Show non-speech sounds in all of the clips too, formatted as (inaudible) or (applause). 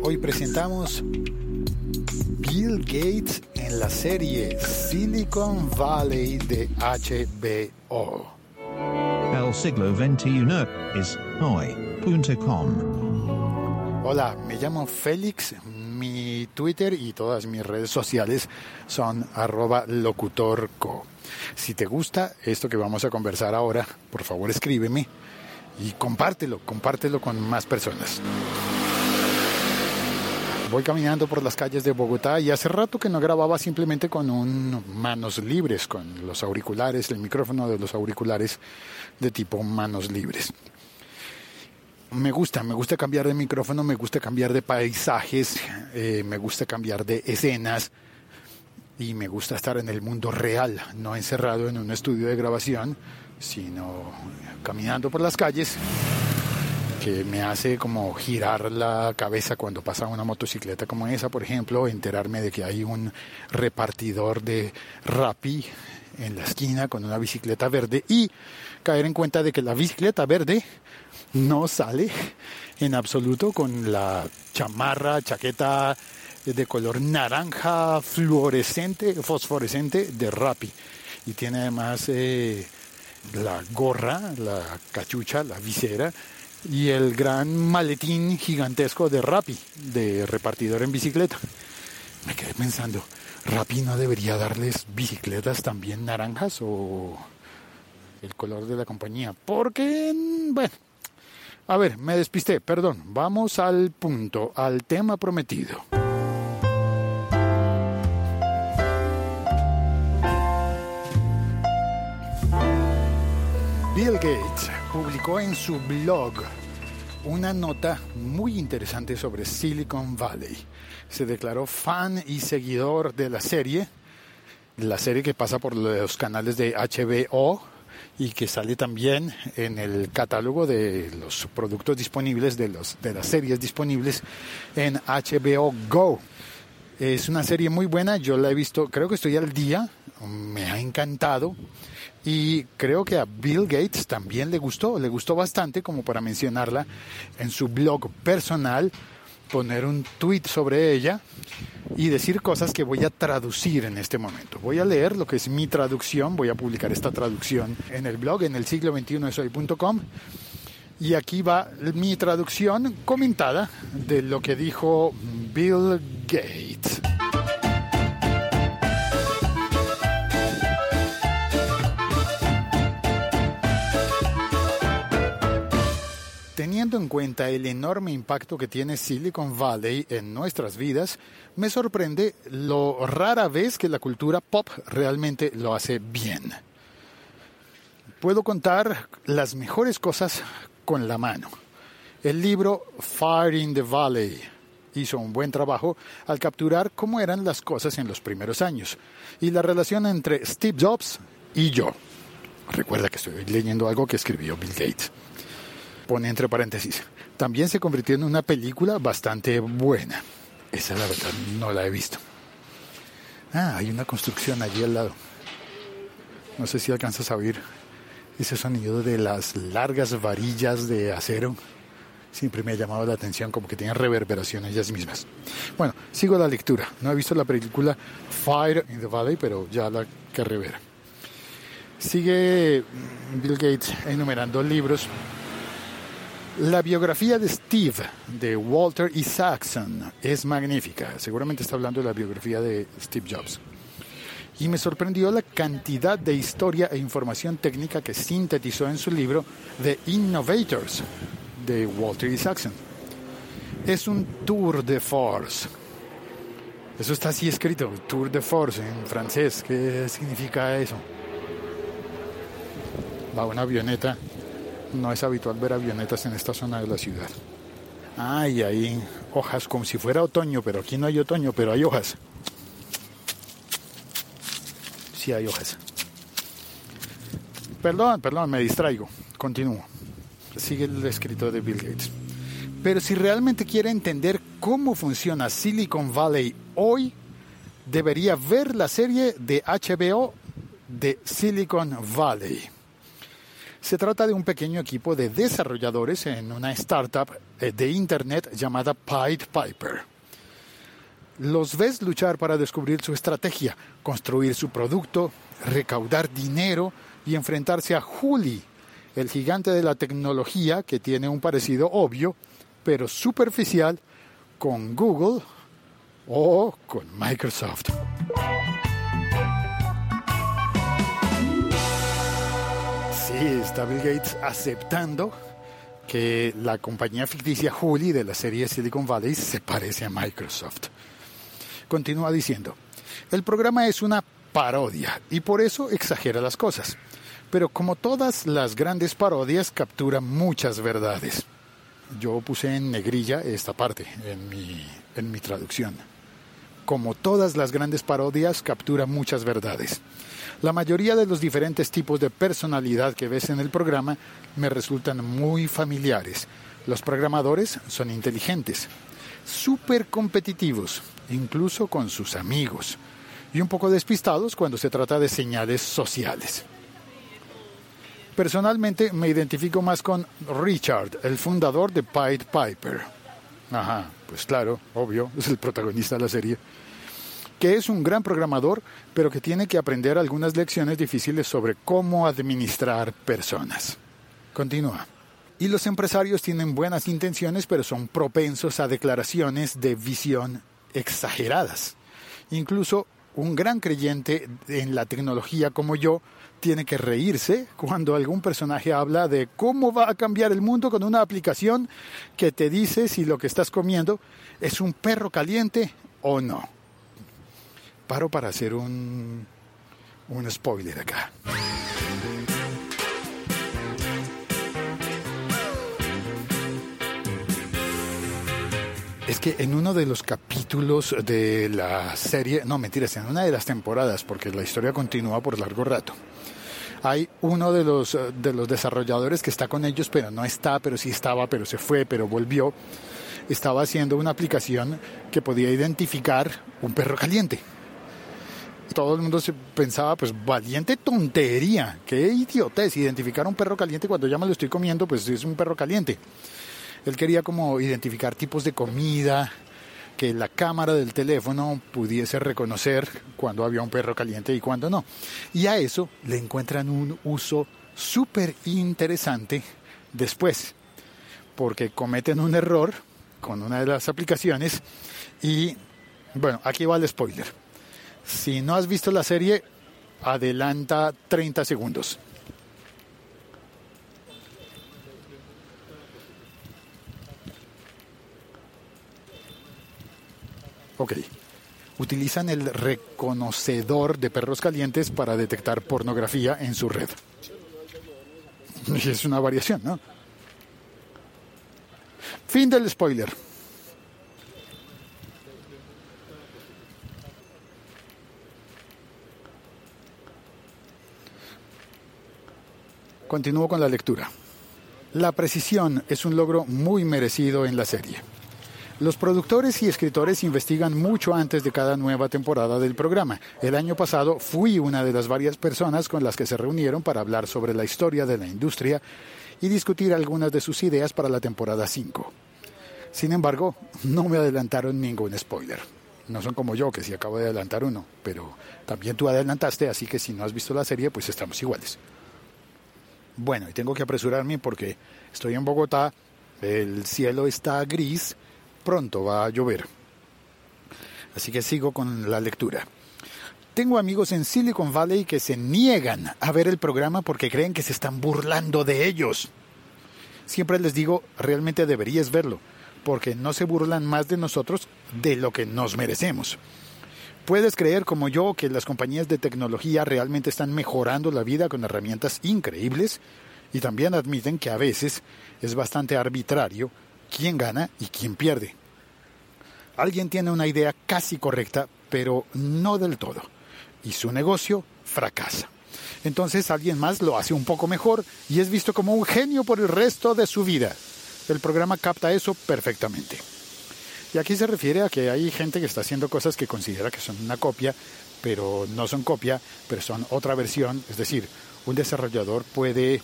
Hoy presentamos Bill Gates en la serie Silicon Valley de HBO. El siglo XXI es hoy.com. Hola, me llamo Félix. Mi Twitter y todas mis redes sociales son arroba locutorco. Si te gusta esto que vamos a conversar ahora, por favor escríbeme y compártelo, compártelo con más personas. Voy caminando por las calles de Bogotá y hace rato que no grababa simplemente con un manos libres, con los auriculares, el micrófono de los auriculares de tipo manos libres. Me gusta, me gusta cambiar de micrófono, me gusta cambiar de paisajes, eh, me gusta cambiar de escenas y me gusta estar en el mundo real, no encerrado en un estudio de grabación, sino caminando por las calles que me hace como girar la cabeza cuando pasa una motocicleta como esa, por ejemplo, enterarme de que hay un repartidor de Rappi en la esquina con una bicicleta verde y caer en cuenta de que la bicicleta verde no sale en absoluto con la chamarra, chaqueta de color naranja fluorescente, fosforescente de Rappi. Y tiene además eh, la gorra, la cachucha, la visera y el gran maletín gigantesco de Rappi, de repartidor en bicicleta. Me quedé pensando, ¿Rappi no debería darles bicicletas también naranjas o el color de la compañía? Porque, bueno, a ver, me despisté, perdón. Vamos al punto, al tema prometido. Bill Gates publicó en su blog una nota muy interesante sobre Silicon Valley. Se declaró fan y seguidor de la serie, la serie que pasa por los canales de HBO y que sale también en el catálogo de los productos disponibles, de, los, de las series disponibles en HBO Go. Es una serie muy buena, yo la he visto, creo que estoy al día, me ha encantado y creo que a Bill Gates también le gustó, le gustó bastante como para mencionarla en su blog personal, poner un tweet sobre ella y decir cosas que voy a traducir en este momento. Voy a leer lo que es mi traducción, voy a publicar esta traducción en el blog en el siglo 21 soy.com y aquí va mi traducción comentada de lo que dijo Bill Gates. En cuenta el enorme impacto que tiene Silicon Valley en nuestras vidas, me sorprende lo rara vez que la cultura pop realmente lo hace bien. Puedo contar las mejores cosas con la mano. El libro Fire in the Valley hizo un buen trabajo al capturar cómo eran las cosas en los primeros años y la relación entre Steve Jobs y yo. Recuerda que estoy leyendo algo que escribió Bill Gates pone entre paréntesis. También se convirtió en una película bastante buena. Esa la verdad no la he visto. Ah, hay una construcción allí al lado. No sé si alcanzas a oír ese sonido de las largas varillas de acero. Siempre me ha llamado la atención como que tienen reverberación ellas mismas. Bueno, sigo la lectura. No he visto la película Fire in the Valley, pero ya la que revera. Sigue Bill Gates enumerando libros la biografía de Steve, de Walter Isaacson, es magnífica. Seguramente está hablando de la biografía de Steve Jobs. Y me sorprendió la cantidad de historia e información técnica que sintetizó en su libro The Innovators, de Walter Isaacson. Es un tour de force. Eso está así escrito, tour de force en francés. ¿Qué significa eso? Va una avioneta no es habitual ver avionetas en esta zona de la ciudad. Ay, hay hojas como si fuera otoño, pero aquí no hay otoño, pero hay hojas. Sí hay hojas. Perdón, perdón, me distraigo. Continúo. Sigue el escrito de Bill Gates. Pero si realmente quiere entender cómo funciona Silicon Valley hoy, debería ver la serie de HBO de Silicon Valley. Se trata de un pequeño equipo de desarrolladores en una startup eh, de Internet llamada Pied Piper. Los ves luchar para descubrir su estrategia, construir su producto, recaudar dinero y enfrentarse a Juli, el gigante de la tecnología que tiene un parecido obvio, pero superficial, con Google o con Microsoft. Sí, está Bill Gates aceptando que la compañía ficticia Juli de la serie Silicon Valley se parece a Microsoft. Continúa diciendo, el programa es una parodia y por eso exagera las cosas. Pero como todas las grandes parodias, captura muchas verdades. Yo puse en negrilla esta parte en mi, en mi traducción. Como todas las grandes parodias, captura muchas verdades. La mayoría de los diferentes tipos de personalidad que ves en el programa me resultan muy familiares. Los programadores son inteligentes, súper competitivos, incluso con sus amigos, y un poco despistados cuando se trata de señales sociales. Personalmente me identifico más con Richard, el fundador de Pied Piper. Ajá, pues claro, obvio, es el protagonista de la serie. Que es un gran programador, pero que tiene que aprender algunas lecciones difíciles sobre cómo administrar personas. Continúa. Y los empresarios tienen buenas intenciones, pero son propensos a declaraciones de visión exageradas. Incluso un gran creyente en la tecnología como yo tiene que reírse cuando algún personaje habla de cómo va a cambiar el mundo con una aplicación que te dice si lo que estás comiendo es un perro caliente o no. Paro para hacer un, un spoiler acá. Es que en uno de los capítulos de la serie, no mentiras, en una de las temporadas, porque la historia continúa por largo rato, hay uno de los, de los desarrolladores que está con ellos, pero no está, pero sí estaba, pero se fue, pero volvió. Estaba haciendo una aplicación que podía identificar un perro caliente. Todo el mundo se pensaba, pues valiente tontería, qué idiotez, identificar un perro caliente cuando ya me lo estoy comiendo, pues es un perro caliente. Él quería como identificar tipos de comida, que la cámara del teléfono pudiese reconocer cuando había un perro caliente y cuando no. Y a eso le encuentran un uso súper interesante después, porque cometen un error con una de las aplicaciones y, bueno, aquí va el spoiler. Si no has visto la serie, adelanta 30 segundos. Ok. Utilizan el reconocedor de perros calientes para detectar pornografía en su red. (laughs) Es una variación, ¿no? Fin del spoiler. Continúo con la lectura. La precisión es un logro muy merecido en la serie. Los productores y escritores investigan mucho antes de cada nueva temporada del programa. El año pasado fui una de las varias personas con las que se reunieron para hablar sobre la historia de la industria y discutir algunas de sus ideas para la temporada 5. Sin embargo, no me adelantaron ningún spoiler. No son como yo, que sí acabo de adelantar uno, pero también tú adelantaste, así que si no has visto la serie, pues estamos iguales. Bueno, y tengo que apresurarme porque estoy en Bogotá, el cielo está gris, pronto va a llover. Así que sigo con la lectura. Tengo amigos en Silicon Valley que se niegan a ver el programa porque creen que se están burlando de ellos. Siempre les digo, realmente deberías verlo, porque no se burlan más de nosotros de lo que nos merecemos. Puedes creer como yo que las compañías de tecnología realmente están mejorando la vida con herramientas increíbles y también admiten que a veces es bastante arbitrario quién gana y quién pierde. Alguien tiene una idea casi correcta, pero no del todo, y su negocio fracasa. Entonces alguien más lo hace un poco mejor y es visto como un genio por el resto de su vida. El programa capta eso perfectamente. Y aquí se refiere a que hay gente que está haciendo cosas que considera que son una copia, pero no son copia, pero son otra versión. Es decir, un desarrollador puede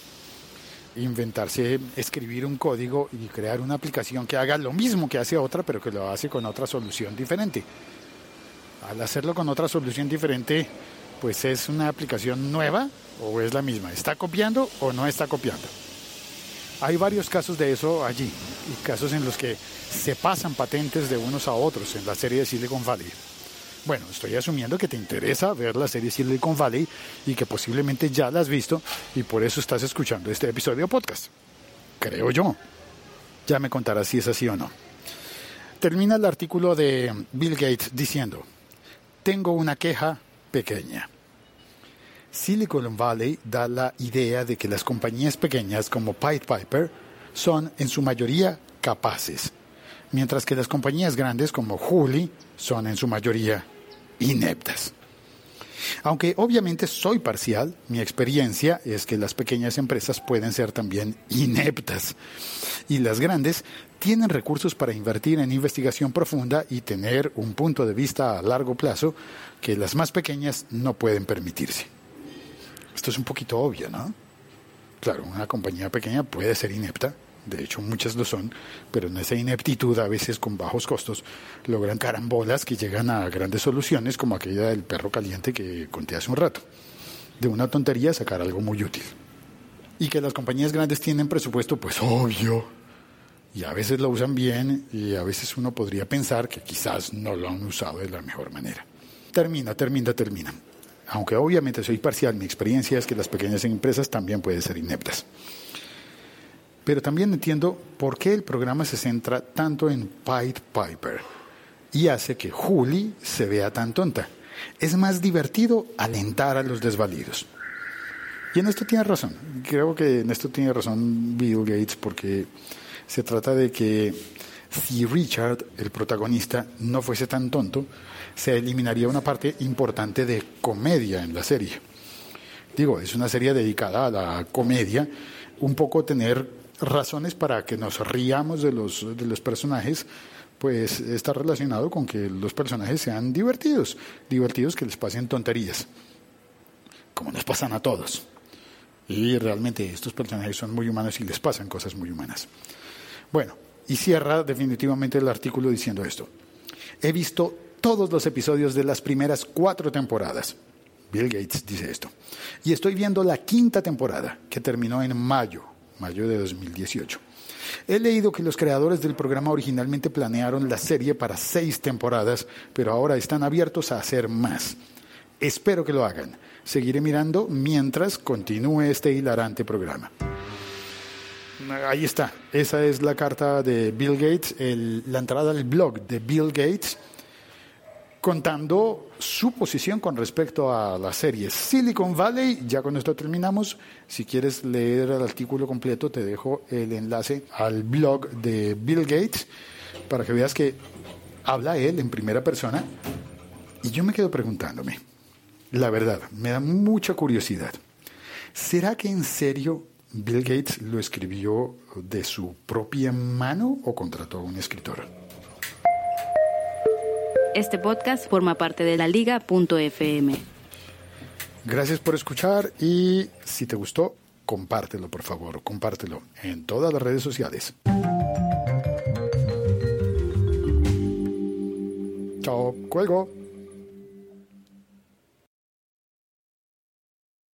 inventarse, escribir un código y crear una aplicación que haga lo mismo que hace otra, pero que lo hace con otra solución diferente. Al hacerlo con otra solución diferente, pues es una aplicación nueva o es la misma. ¿Está copiando o no está copiando? Hay varios casos de eso allí, y casos en los que se pasan patentes de unos a otros en la serie de Silicon Valley. Bueno, estoy asumiendo que te interesa ver la serie Silicon Valley y que posiblemente ya la has visto y por eso estás escuchando este episodio podcast. Creo yo. Ya me contarás si es así o no. Termina el artículo de Bill Gates diciendo, tengo una queja pequeña. Silicon Valley da la idea de que las compañías pequeñas como Pied Piper son en su mayoría capaces, mientras que las compañías grandes como Huli son en su mayoría ineptas. Aunque obviamente soy parcial, mi experiencia es que las pequeñas empresas pueden ser también ineptas y las grandes tienen recursos para invertir en investigación profunda y tener un punto de vista a largo plazo que las más pequeñas no pueden permitirse. Esto es un poquito obvio, ¿no? Claro, una compañía pequeña puede ser inepta, de hecho muchas lo son, pero en esa ineptitud a veces con bajos costos logran carambolas que llegan a grandes soluciones como aquella del perro caliente que conté hace un rato. De una tontería sacar algo muy útil. Y que las compañías grandes tienen presupuesto, pues obvio. Y a veces lo usan bien y a veces uno podría pensar que quizás no lo han usado de la mejor manera. Termina, termina, termina. Aunque obviamente soy parcial, mi experiencia es que las pequeñas empresas también pueden ser ineptas. Pero también entiendo por qué el programa se centra tanto en Pied Piper y hace que Julie se vea tan tonta. Es más divertido alentar a los desvalidos. Y en esto tiene razón. Creo que en esto tiene razón Bill Gates porque se trata de que si Richard, el protagonista, no fuese tan tonto, se eliminaría una parte importante de comedia en la serie. Digo, es una serie dedicada a la comedia, un poco tener razones para que nos riamos de los, de los personajes, pues está relacionado con que los personajes sean divertidos, divertidos que les pasen tonterías, como nos pasan a todos. Y realmente estos personajes son muy humanos y les pasan cosas muy humanas. Bueno, y cierra definitivamente el artículo diciendo esto. He visto todos los episodios de las primeras cuatro temporadas. Bill Gates dice esto. Y estoy viendo la quinta temporada, que terminó en mayo mayo de 2018. He leído que los creadores del programa originalmente planearon la serie para seis temporadas, pero ahora están abiertos a hacer más. Espero que lo hagan. Seguiré mirando mientras continúe este hilarante programa. Ahí está. Esa es la carta de Bill Gates, la entrada al blog de Bill Gates contando su posición con respecto a la serie Silicon Valley. Ya con esto terminamos. Si quieres leer el artículo completo, te dejo el enlace al blog de Bill Gates para que veas que habla él en primera persona. Y yo me quedo preguntándome, la verdad, me da mucha curiosidad. ¿Será que en serio Bill Gates lo escribió de su propia mano o contrató a un escritor? Este podcast forma parte de la liga.fm. Gracias por escuchar y si te gustó, compártelo, por favor, compártelo en todas las redes sociales. Chao, cuelgo.